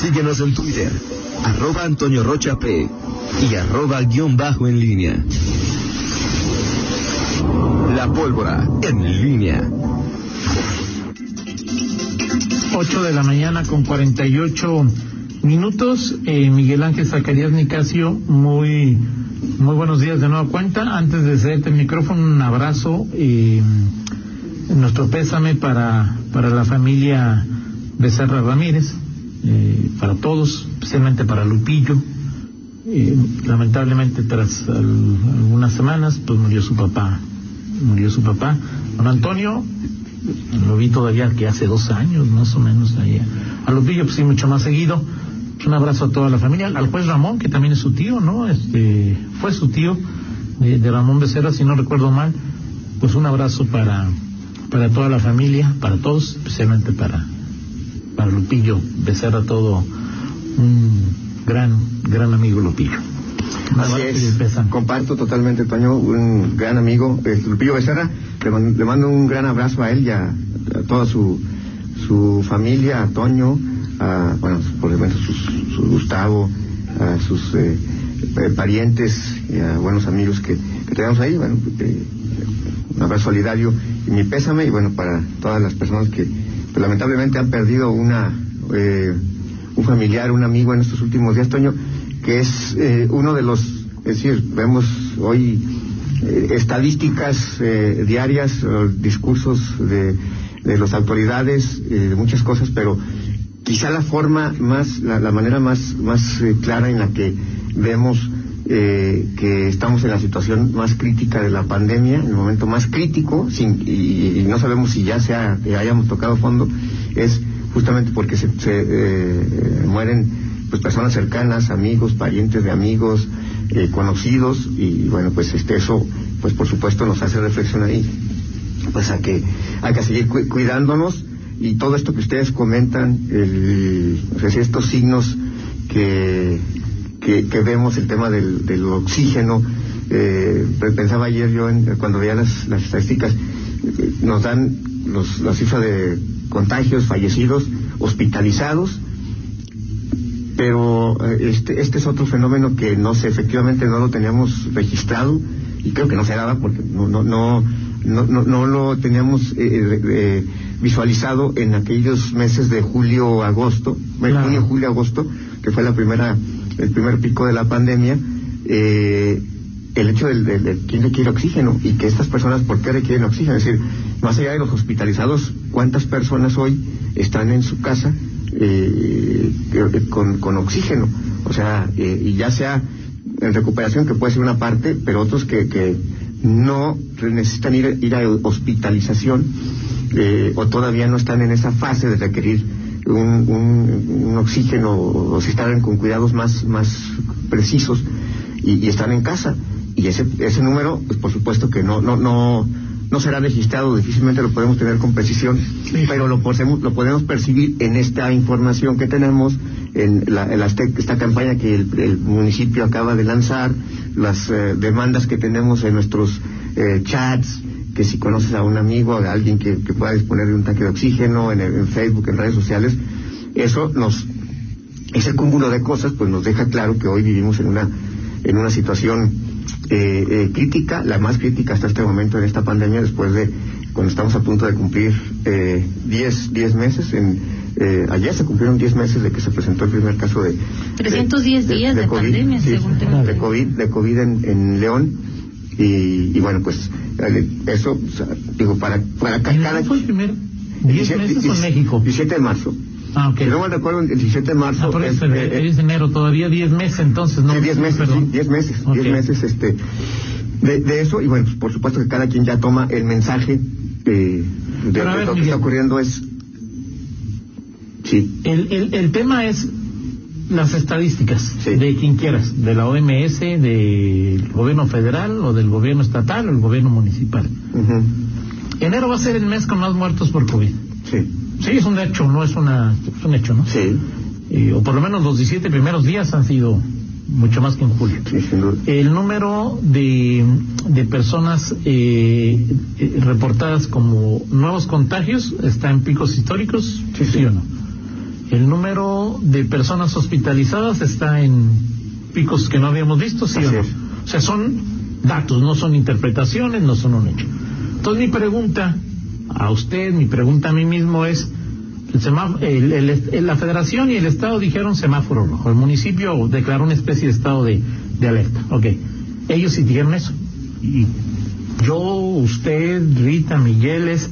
Síguenos en Twitter, arroba Antonio Rocha P y arroba guion bajo en línea. La pólvora en línea. 8 de la mañana con 48 minutos. Eh, Miguel Ángel Zacarías Nicasio, muy, muy buenos días de nueva cuenta. Antes de cederte el micrófono, un abrazo y nuestro pésame para, para la familia Becerra Ramírez, eh, para todos, especialmente para Lupillo. Eh, lamentablemente, tras algunas semanas, pues murió su papá. Murió su papá. Don Antonio, lo vi todavía que hace dos años más o menos ahí. A Lupillo pues sí mucho más seguido. Un abrazo a toda la familia, al juez Ramón, que también es su tío, ¿no? Este, fue su tío de, Ramón Becerra, si no recuerdo mal. Pues un abrazo para, para toda la familia, para todos, especialmente para, para Lupillo Becerra, todo un gran, gran amigo Lupillo. Así es, comparto totalmente, Toño, un gran amigo, Lupillo Becerra, le, mando un gran abrazo a él y a, toda su, su familia, a Toño, a, bueno, por ejemplo, su Gustavo, a sus eh, eh, parientes y a buenos amigos que, tenemos ahí, bueno, eh, un abrazo solidario y mi pésame, y bueno, para todas las personas que lamentablemente han perdido una, un familiar, un amigo en estos últimos días, Toño, que es uno de los, es decir, vemos hoy estadísticas diarias, discursos de, de las autoridades, de muchas cosas, pero quizá la forma más, la, manera más, más eh, clara en la que vemos eh, que estamos en la situación más crítica de la pandemia, en el momento más crítico, sin, y, no sabemos si ya sea, hayamos tocado fondo, es justamente porque se, eh, mueren pues personas cercanas, amigos, parientes de amigos, conocidos, y bueno, pues este eso, pues por supuesto nos hace reflexionar ahí, pues a que hay que seguir cuidándonos y todo esto que ustedes comentan, el, estos signos que, que, vemos, el tema del, del oxígeno, eh, pensaba ayer yo cuando veía las, las estadísticas, nos dan los, la cifra de contagios, fallecidos, hospitalizados, pero eh, este, este es otro fenómeno que no sé, efectivamente no lo teníamos registrado y creo que no se daba porque no, no, no, no, no, lo teníamos eh, eh visualizado en aquellos meses de julio, agosto, junio, julio, agosto, que fue la primera, el primer pico de la pandemia, eh, el hecho del, de quién requiere oxígeno y que estas personas, ¿por qué requieren oxígeno? Es decir, más allá de los hospitalizados, ¿cuántas personas hoy están en su casa eh, con, con, oxígeno? O sea, eh, y ya sea en recuperación, que puede ser una parte, pero otros que, que no necesitan ir, ir a hospitalización eh, o todavía no están en esa fase de requerir un, oxígeno o si están con cuidados más, más precisos y, están en casa. Y ese, ese número, pues por supuesto que no, no, no, no será registrado, difícilmente lo podemos tener con precisión, pero lo podemos, lo podemos percibir en esta información que tenemos, en, la, esta campaña que el, municipio acaba de lanzar, las eh, demandas que tenemos en nuestros eh, chats, que si conoces a un amigo, a alguien que, pueda disponer de un tanque de oxígeno en, Facebook, en redes sociales, eso nos, ese cúmulo de cosas, pues nos deja claro que hoy vivimos en una, en una situación eh, eh, crítica, la más crítica hasta este momento en esta pandemia, después de cuando estamos a punto de cumplir 10 eh, meses. En, ayer se cumplieron 10 meses de que se presentó el primer caso de... 310 días de, pandemia, según tengo. De COVID, de COVID en, en León. Y, y, bueno, pues eso, digo, para, para cada... fue el primer 10 meses en México? 17 de marzo. Ah, ok. Si no me recuerdo, el 17 de marzo. Ah, por eso, es, eh, es enero, todavía 10 meses, entonces, ¿no? Sí, 10 meses, sí, 10 meses, 10 meses, este, de, de, eso, y bueno, pues, por supuesto que cada quien ya toma el mensaje de, de, lo que está ocurriendo es... Sí. El, el, el tema es las estadísticas de quien quieras, de la OMS, del gobierno federal o del gobierno estatal o el gobierno municipal. Enero va a ser el mes con más muertos por COVID. Sí. Sí, es un hecho, no es una, es un hecho, ¿no? Sí. Eh, o por lo menos los 17 primeros días han sido mucho más que en julio. Sí, sin duda. El número de, de personas eh, eh, reportadas como nuevos contagios está en picos históricos, sí, sí. o no? El número de personas hospitalizadas está en picos que no habíamos visto, ¿sí o no? O sea, son datos, no son interpretaciones, no son un hecho. Entonces mi pregunta a usted, mi pregunta a mí mismo es, el la federación y el estado dijeron semáforo rojo, el municipio declaró una especie de estado de, de alerta, ok, ellos sí dijeron eso. Y yo, usted, Rita, Migueles,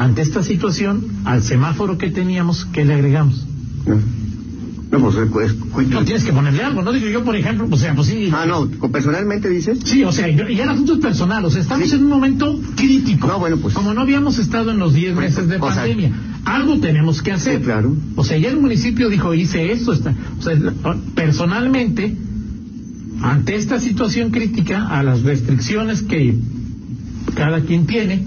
ante esta situación, al semáforo que teníamos, ¿qué le agregamos? No, pues, pues, pues, no tienes que ponerle algo, ¿no? Digo yo, por ejemplo, o sea, pues sí. Ah, no, ¿personalmente dices? Sí, o sea, y el asunto es personal, o sea, estamos en un momento crítico. No, bueno, pues. Como no habíamos estado en los 10 meses de pandemia, algo tenemos que hacer. claro. O sea, ya el municipio dijo, hice esto, está. O sea, personalmente, ante esta situación crítica, a las restricciones que cada quien tiene,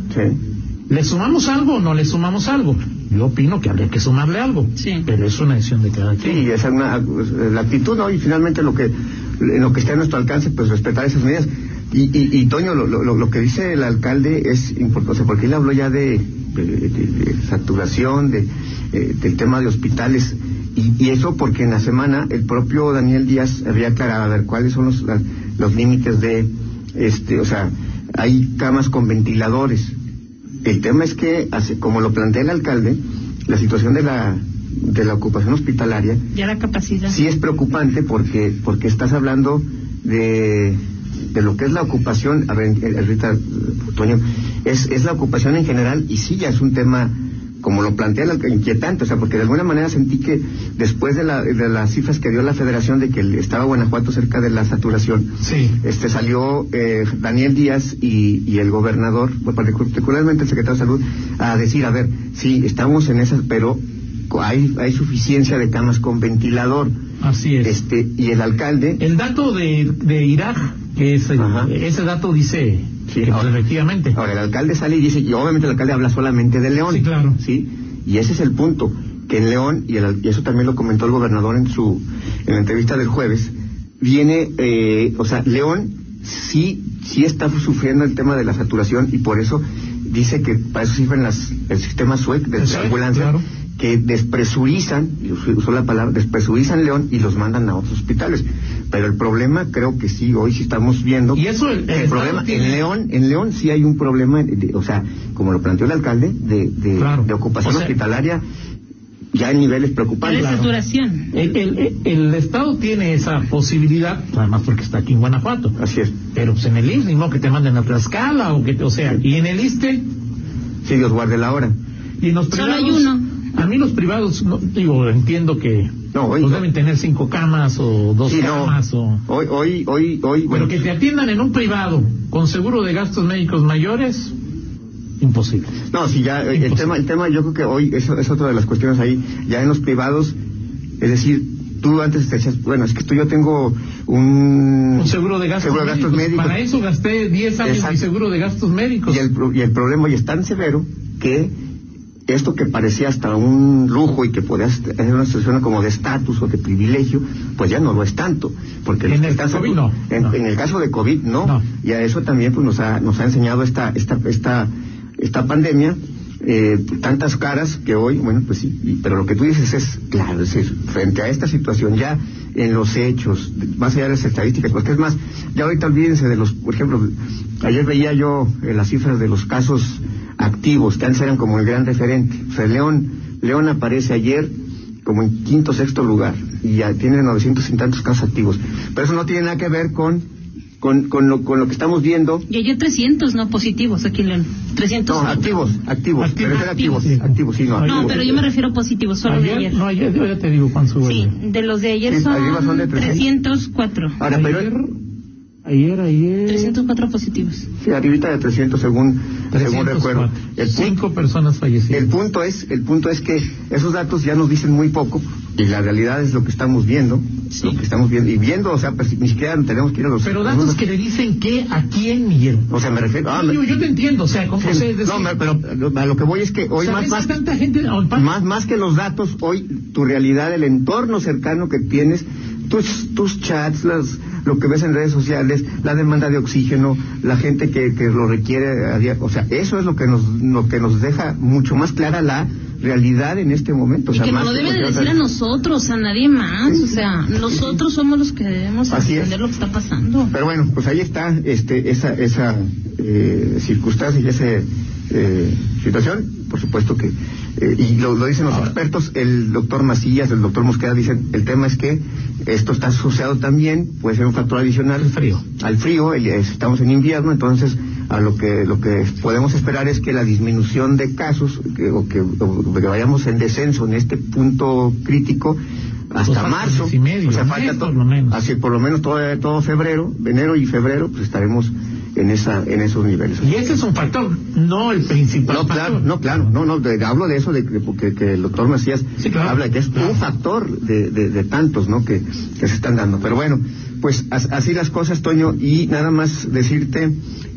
¿le sumamos algo o no le sumamos algo? Yo opino que habría que sumarle algo, sí. pero es una decisión de cada quien. Sí, esa es una, la actitud, ¿no? Y finalmente lo que, lo que está a nuestro alcance, pues respetar esas medidas. Y, y, y Toño, lo, lo, lo, que dice el alcalde es importante, porque él habló ya de, de, saturación, de, eh, del tema de hospitales. Y, y, eso porque en la semana el propio Daniel Díaz había aclarado a ver cuáles son los, los límites de, este, o sea, hay camas con ventiladores el tema es que, como lo plantea el alcalde, la situación de la de la ocupación hospitalaria ya la capacidad. sí es preocupante porque porque estás hablando de de lo que es la ocupación. A ver Rita Toño es es la ocupación en general y sí ya es un tema como lo plantea el inquietante, o sea, porque de alguna manera sentí que después de, la, de las cifras que dio la federación de que estaba Guanajuato cerca de la saturación, sí. este salió eh, Daniel Díaz y, y, el gobernador, particularmente el secretario de Salud, a decir, a ver, sí, estamos en esas, pero hay, hay suficiencia de camas con ventilador. Así es. Este, y el alcalde... El dato de, de Irak, que es ese dato dice Sí, ahora, efectivamente. Ahora, el alcalde sale y dice, y obviamente el alcalde habla solamente de León. Sí, claro. ¿sí? Y ese es el punto, que en León, y, y eso también lo comentó el gobernador en su en la entrevista del jueves, viene, eh, o sea, León sí, sí está sufriendo el tema de la saturación y por eso dice que para eso sirven las, el sistema SUEC de ambulancia. Que despresurizan, usó la palabra, despresurizan León y los mandan a otros hospitales. Pero el problema creo que sí, hoy sí estamos viendo. Y eso el, problema, en León, en León sí hay un problema, o sea, como lo planteó el alcalde, de, de, ocupación hospitalaria ya en niveles preocupantes. La saturación. El, el, el, Estado tiene esa posibilidad, además porque está aquí en Guanajuato. Así es. Pero pues en el ISTE, no que te manden a Tlaxcala o que o sea, y en el ISTE. Sí, Dios guarde la hora. Y en los privados, Solo hay uno. A mí los privados, no, digo, entiendo que no, hoy, pues deben tener cinco camas o dos sí, camas o... Hoy, hoy, hoy, hoy... Pero bueno. que te atiendan en un privado con seguro de gastos médicos mayores, imposible. No, sí, ya imposible. el tema, el tema yo creo que hoy eso es otra de las cuestiones ahí, ya en los privados, es decir, tú antes te decías, bueno, es que tú yo tengo un, un seguro de gastos, seguro de gastos médicos. médicos. Para eso gasté 10 años mi seguro de gastos médicos. Y el, y el problema hoy es tan severo que esto que parecía hasta un lujo y que podía tener una situación como de estatus o de privilegio, pues ya no lo es tanto. Porque en el caso COVID no. En, no. en, el caso de COVID no. no. Y a eso también pues nos ha, nos ha enseñado esta, esta, esta, esta pandemia. Eh, tantas caras que hoy, bueno, pues sí, pero lo que tú dices es, claro, es decir, frente a esta situación ya en los hechos, más allá de las estadísticas, porque es más, ya ahorita olvídense de los, por ejemplo, ayer veía yo eh, las cifras de los casos activos, que antes eran como el gran referente. O sea, León, León aparece ayer como en quinto sexto lugar y ya tiene 900 y tantos casos activos. Pero eso no tiene nada que ver con con, con, lo, con lo que estamos viendo. Y ayer 300, no positivos aquí en León. 300. No, activos, activos. Activos, pero activos, sí. activos, sí, no. No, activos. pero yo me refiero a positivos, solo ayer, de ayer. No, ayer, yo ya te digo cuánto Sí, de los de ayer Sí, son, son de 300. 304. Ahora, ayer, pero ayer, ayer. 304 positivos. sí, arribita de 300 según, según 304. recuerdo. El punto, Cinco personas fallecidas. el punto es, el punto es que esos datos ya nos dicen muy poco y la realidad es lo que estamos viendo, Sí. lo que estamos viendo y viendo, o sea, pues, ni siquiera tenemos que ir a los. Pero datos que le dicen que a quién, Miguel. O sea, me refiero. Ah, yo, yo te entiendo, o sea, ¿cómo Sí, se no, me- pero a lo que voy es que hoy ¿Sabes más, más, que tanta gente o pa- más, más que los datos, hoy tu realidad, el entorno cercano que tienes, tus, tus chats, las, lo que ves en redes sociales, la demanda de oxígeno, la gente que, que lo requiere, a día- o sea, eso es lo que nos, lo que nos deja mucho más clara la realidad en este momento. O Y sea, que no más lo que debe de decir a nosotros, a nadie más. Sí, O sea, nosotros somos los que debemos Así es. entender lo que está pasando. Pero bueno, pues ahí está este, esa, esa eh, circunstancia y esa eh, situación. Por supuesto que, eh, y lo, lo dicen los expertos, el doctor Macías, el doctor Mosqueda dicen, el tema es que esto está asociado también, puede ser un factor adicional. El frío. Al frío, el- estamos en invierno, entonces a lo que lo que podemos esperar es que la disminución de casos que, o, que, o que vayamos en descenso en este punto crítico hasta Pues marzo y medio, o sea falta to- por lo menos. así por lo menos todo, todo febrero enero y febrero pues estaremos en esa en esos niveles Y ese es un factor, no el principal no, factor. claro, no, claro, no, no, de- hablo de eso, de, que- porque que el doctor Macías Sí, claro, habla que es un factor de, de, de tantos, ¿no? Que, que se están dando. Pero bueno, pues as- así las cosas, Toño, y nada más decirte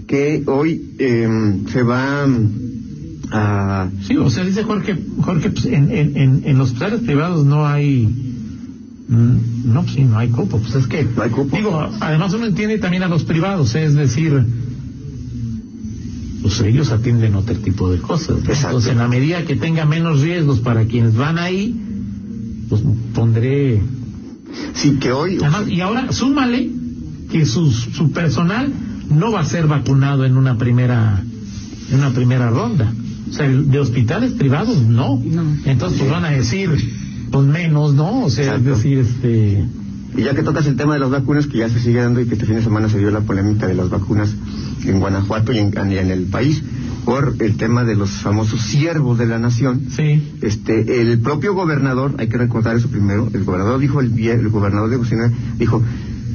que hoy eh, se va mm, a... Sí, o sea, dice Jorge, Jorge pues, en, en, en, en los hospitales privados no hay... mm, No, sí, no hay cupo. Pues es que... No hay cupo. Digo, además uno entiende también a los privados, es decir... Pues ellos atienden otro tipo de cosas. ¿no? Exacto. Entonces, en la medida que tenga menos riesgos para quienes van ahí, pues pondré... Sí, que hoy... Además, y ahora súmale que su, su personal no va a ser vacunado en una primera en una primera ronda. O sea, de hospitales privados no. No. Entonces pues van a decir pues menos, ¿no? O sea, Exacto. es decir, este Y ya que tocas el tema de las vacunas, que ya se sigue dando y que este fin de semana se dio la polémica de las vacunas en Guanajuato y en, y en el país por el tema de los famosos siervos de la nación. sí, Este, el propio gobernador, hay que recordar eso primero, el gobernador dijo, el, el gobernador de Cocina dijo,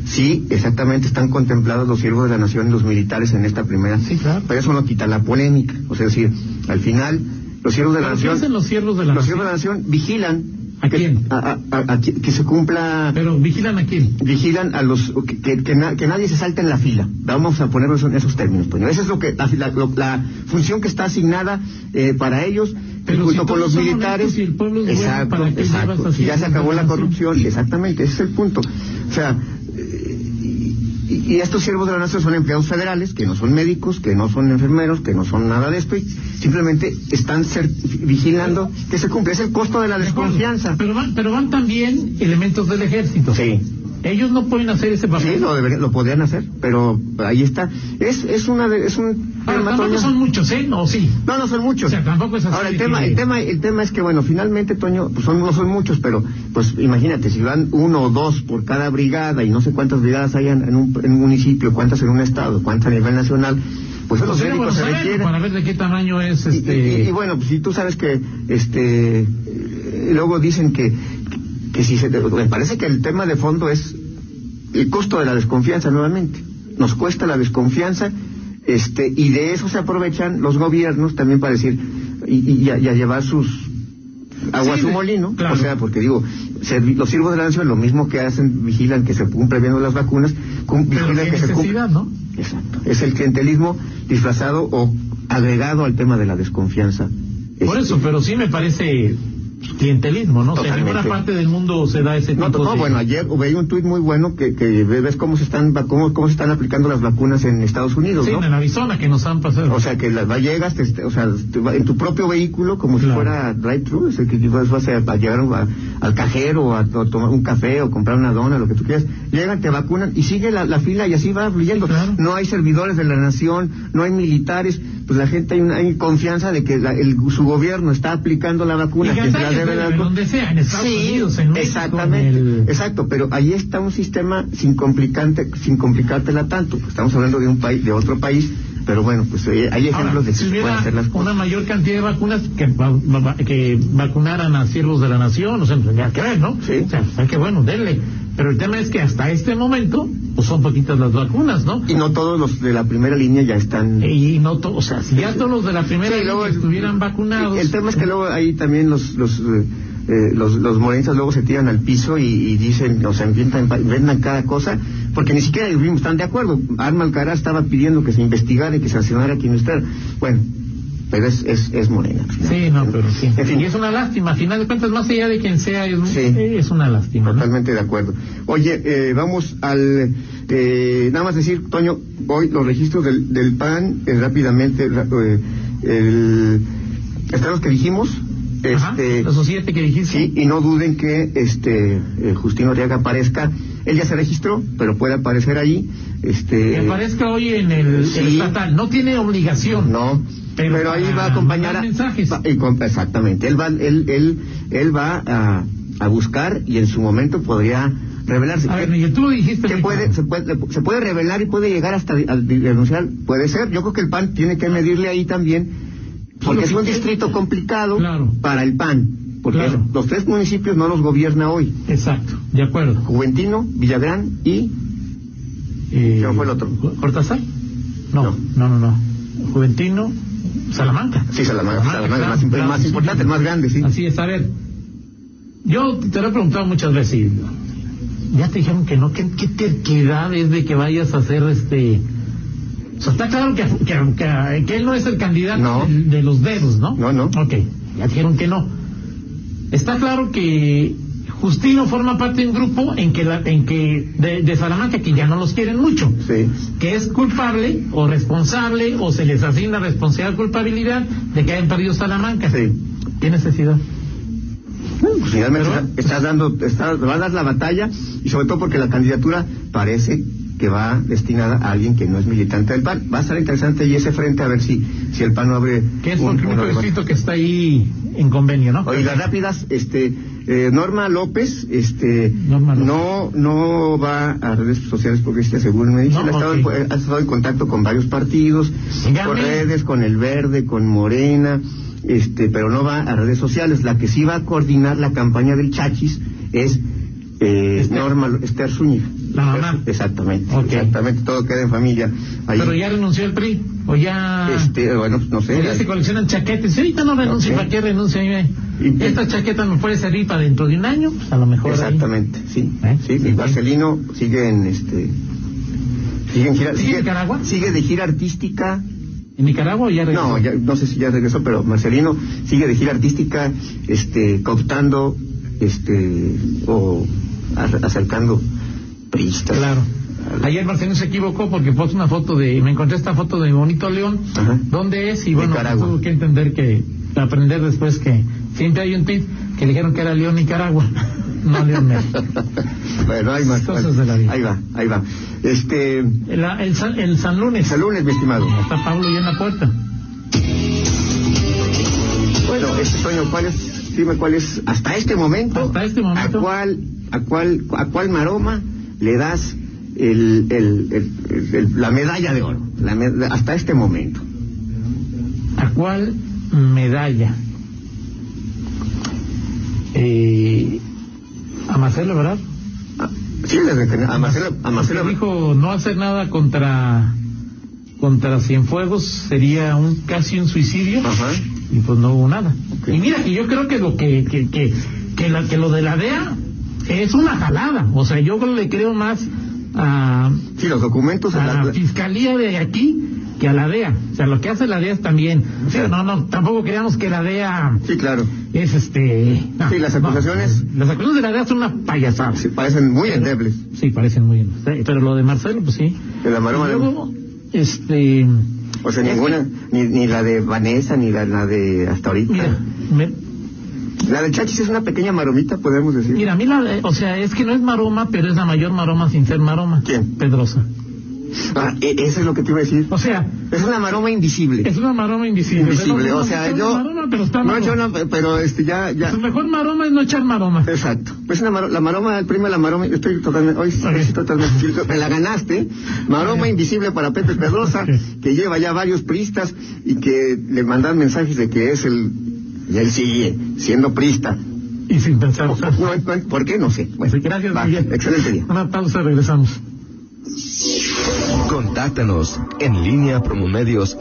sí, exactamente están contemplados los siervos de la nación y los militares en esta primera, Sí, claro. pero eso no quita la polémica, o sea, es decir, al final, los siervos de la ¿Pero qué nación, hacen los siervos de la los nación? siervos de la nación vigilan ¿A que, quién? a- a- a- a que- se cumpla pero vigilan a quién. vigilan a los que, que, que na- que nadie se salte en la fila. Vamos a ponerlo en esos términos pues esa es lo que la, la- función que está asignada eh, para ellos Pero junto si con los militares. y el pueblo es bueno, exacto ¿para qué exacto. así ya se acabó la corrupción exactamente ese es el punto. O sea eh, y, y estos siervos de la nación son empleados federales que no son médicos que no son enfermeros que no son nada de esto y simplemente están vigilando que se cumple es el costo de la desconfianza Pero van, pero van también elementos del ejército. sí Ellos no pueden hacer ese papel. Sí, lo, deberían- lo podrían hacer, pero ahí está. Es, es una de- es un Ahora, tema, Toño. son muchos, ¿eh? No, sí. No, no son muchos. O sea, tampoco es así Ahora el tema, que- el tema, el tema es que bueno, finalmente Toño, pues son, no son muchos, pero pues imagínate si van uno o dos por cada brigada y no sé cuántas brigadas hay en, en un, en un municipio, cuántas en un estado, cuántas a nivel nacional, pues bueno médicos se requieren. para ver de qué tamaño es Y- este. Y, y bueno, pues si tú sabes que, este, eh, luego dicen que, que si se, me parece que el tema de fondo es el costo de la desconfianza nuevamente. Nos cuesta la desconfianza, este, y de eso se aprovechan los gobiernos también para decir, y, y a, y a llevar sus agua a Sí, su molino, claro. o sea, porque digo, los siervos de la nación lo mismo que hacen, vigilan que se cumplan bien las vacunas, cum- vigilan que se. ¿no? Exacto. Es el clientelismo disfrazado o agregado al tema de la desconfianza. Por Este, eso, pero sí me parece clientelismo, ¿no? O sea, en ninguna parte del mundo se da ese tipo No, no, de... bueno, ayer veía un tuit muy bueno que, que ves cómo se están cómo, cómo se están aplicando las vacunas en Estados Unidos, Sí, ¿no? en Arizona que nos han pasado. O sea, que la, va- llegas, te- o sea, en tu propio vehículo, como si fuera drive-thru, o sea, que vas, a, a llegar a- al cajero, a, a tomar un café o comprar una dona, lo que tú quieras. Llegan, te vacunan y sigue la, la fila y así va fluyendo. Claro. No hay servidores de la nación, no hay militares, pues la gente hay, una, hay confianza de que la- el- su gobierno está aplicando la vacuna, Y que se la debe dar. donde sea, en Estados Sí, Unidos, en México, exactamente, en el- exacto, pero ahí está un sistema sin complicante, sin complicártela tanto. Estamos hablando de un país, de otro país, pero bueno, pues eh, hay ejemplos Ahora, de que si se pueden hacer las una cosas. mayor cantidad de vacunas que, va- va- que vacunaran a siervos de la nación, o sea, tendría que ver, ¿no? Sí. O sea, hay que, bueno, denle. Pero el tema es que hasta este momento, pues son poquitas las vacunas, ¿no? Y no todos los de la primera línea ya están. Y no, to- o sea, si ya todos los de la primera Sí, línea luego- estuvieran vacunados. El tema es que luego ahí también los los eh, eh, los, los morenistas luego se tiran al piso y, y dicen, o sea, inventan, inventan cada cosa, porque ni siquiera están de acuerdo. Arma Alcaraz estaba pidiendo que se investigara y que se sancionara a quien esté. Bueno, pero es, es, es morena. Sí, no, pero sí. En fin. Y es una lástima, a final de cuentas, más allá de quien sea, es, Sí. es una lástima. ¿no? Totalmente de acuerdo. Oye, eh, vamos al. eh, nada más decir, Toño, hoy los registros del, del PAN, eh, rápidamente, eh, el, están los que dijimos, Este, los siete que dijiste. Sí, y no duden que este eh, Justino Arriaga aparezca. Él ya se registró, pero puede aparecer ahí. Este, Que aparezca hoy en el, estatal. No tiene obligación. No, Pero pero, ahí va a acompañar a mandar mensajes. va- y con- exactamente. Él va, él, él, él va a, a buscar y en su momento podría revelarse. A ver, ¿Qué- Miguel, tú lo dijiste. que puede, se puede, se puede revelar y puede llegar hasta a denunciar, puede ser. Yo creo que el PAN tiene que medirle ahí también, porque es un distrito complicado Claro. para el PAN, porque Claro. los tres municipios no los gobierna hoy, Exacto, de acuerdo. Juventino, Villagrán y Eh, ¿Quién fue el otro? ¿Cortázar? No, No. no, no, no. Juventino, Salamanca. sí, Salamanca, Salamanca, el más, el claro, más sí, importante, el más grande, sí. Así es, a ver. Yo te lo he preguntado muchas veces. y Ya te dijeron que no, ¿qué, qué terquedad es de que vayas a hacer este... O sea, está claro que, que, que- que él no es el candidato No. de, de los dedos, ¿no? No, no. Ok, ya dijeron que no. Está claro que Justino forma parte de un grupo en que, la, en que de, de Salamanca que ya no los quieren mucho Sí. que es culpable o responsable o se les asigna responsabilidad culpabilidad de que hayan perdido Salamanca. Sí. ¿Qué necesidad? Pues finalmente Pero- está, está dando, está, va a dar la batalla y sobre todo porque la candidatura parece que va destinada a alguien que no es militante del PAN. Va a estar interesante y ese frente a ver si, si el PAN no abre Que es un- debate. distrito que está ahí en convenio, ¿no? Oiga, rápidas, este, eh, Norma López, este, Norma López. no, no va a redes sociales progresistas, según me dicen, No, ha, estado, ok. en- ha estado en contacto con varios partidos, con redes, con el Verde, con Morena, este, pero no va a redes sociales. La que sí va a coordinar la campaña del Chachis es eh, Esther. Norma Esther Zúñiga. La mamá. Exactamente, exactamente, todo queda en familia. Ahí, Pero ya renunció el PRI, o ya... este, bueno, no sé. ya se coleccionan chaquetes. Ahorita no renuncio, Ok. ¿para qué renuncio? Mire, Y- Esta chaqueta me puede servir para dentro de un año, pues a lo mejor. ahí. Exactamente, sí. ¿Eh? Sí, y Marcelino sigue en este. Sigue en gira. ¿Sigue en Nicaragua? Sigue de gira artística. ¿En Nicaragua o ya regresó? No, ya, no sé si ya regresó, pero Marcelino sigue de gira artística, este, cooptando, este, o acercando priistas. Claro. Ayer Marcelino se equivocó porque puso una foto de, me encontré esta foto de bonito León, Ajá. ¿dónde es? Y bueno, tuvo que entender que, aprender después que siempre hay un tweet que le dijeron que era León Nicaragua, no León México. bueno, hay más. Cosas de la vida. Ahí va, ahí va. Este, El, el, San- el San Lunes, hasta lunes, mi estimado. está Pablo ya en la puerta. Bueno, este Toño, ¿cuál es, dime cuál es, hasta este momento, Hasta este momento. ¿a cuál, a cuál, a cuál maroma le das el, la medalla de oro? La me- hasta este momento. ¿A cuál medalla? Eh, a Marcelo, ¿verdad? Ah, Sí, a Marcelo, a Marcelo, dijo no hacer nada contra contra Cienfuegos sería un casi un suicidio Ajá. y pues no hubo nada. Y mira que yo creo que lo que que que que, la- que lo de la DEA es una jalada, o sea, yo le creo más a, Sí, los documentos. a la- la fiscalía de aquí que a la DEA. O sea, lo que hace la DEA es también. Sí, no, no, tampoco creamos que la DEA sí, claro. es este. no, Sí, las no. acusaciones- las acusaciones de la DEA son una payasada. Sí, parecen muy Pero- endebles. Sí, parecen muy bien. Pero lo de Marcelo, pues sí. De la maroma luego, este. O sea, ninguna, ni, ni la de Vanessa, ni la, la de hasta ahorita. Mira, me- La de Chachis es una pequeña maromita, podemos decir. mira, a mí la, o sea, es que no es maroma, pero es la mayor maroma sin ser maroma. ¿Quién? Pedrosa. Ah, e- eso es lo que te iba a decir. O sea, Es una maroma invisible. es una maroma invisible. invisible. No, O no, sea, yo. maroma, pero está no, yo no, pero este ya, ya. Su mejor maroma es no echar maroma. Exacto. Pues una la maroma, el premio a la maroma, estoy totalmente, hoy sí, Ok. sí, totalmente, me la ganaste. Maroma invisible para Pepe Pedrosa, que lleva ya varios pristas y que le mandan mensajes de que es el, y él sigue siendo prista. Y sin pensar. No, ¿Por qué? No sé. Bueno, gracias, va, Miguel. Excelente día. Una pausa, regresamos. Contáctanos en línea promomedios